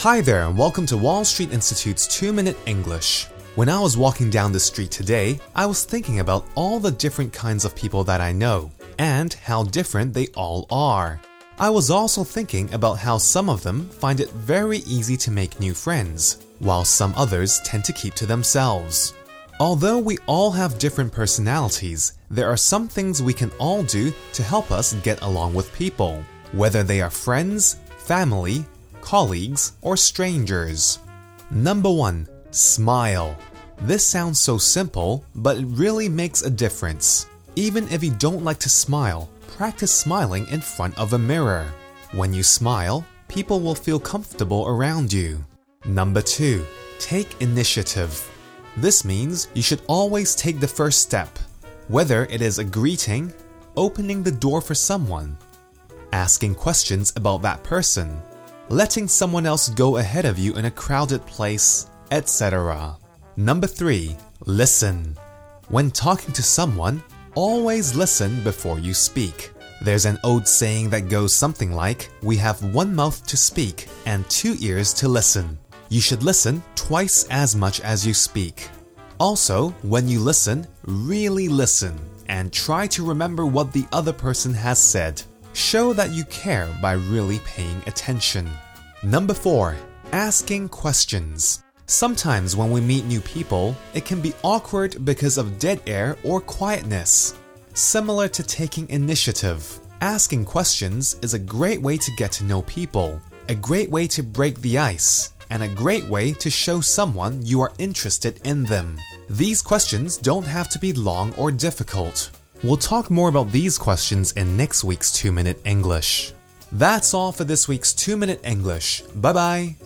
Hi there, and welcome to Wall Street Institute's 2 Minute English. When I was walking down the street today, I was thinking about all the different kinds of people that I know, and how different they all are. I was also thinking about how some of them find it very easy to make new friends, while some others tend to keep to themselves. Although we all have different personalities, there are some things we can all do to help us get along with people, whether they are friends, family, colleagues, or strangers. Number 1. Smile. This sounds so simple, but it really makes a difference. Even if you don't like to smile, practice smiling in front of a mirror. When you smile, people will feel comfortable around you. Number 2. Take initiative. This means you should always take the first step, whether it is a greeting, opening the door for someone, asking questions about that person, letting someone else go ahead of you in a crowded place, etc. Number 3. Listen. When talking to someone, always listen before you speak. There's an old saying that goes something like We have one mouth to speak and two ears to listen. You should listen twice as much as you speak. Also, when you listen, really listen and try to remember what the other person has said. Show that you care by really paying attention. Number 4. Asking questions. Sometimes when we meet new people, it can be awkward because of dead air or quietness. Similar to taking initiative, asking questions is a great way to get to know people, a great way to break the ice, and a great way to show someone you are interested in them. These questions don't have to be long or difficult. We'll talk more about these questions in next week's 2 Minute English. That's all for this week's 2 Minute English. Bye bye.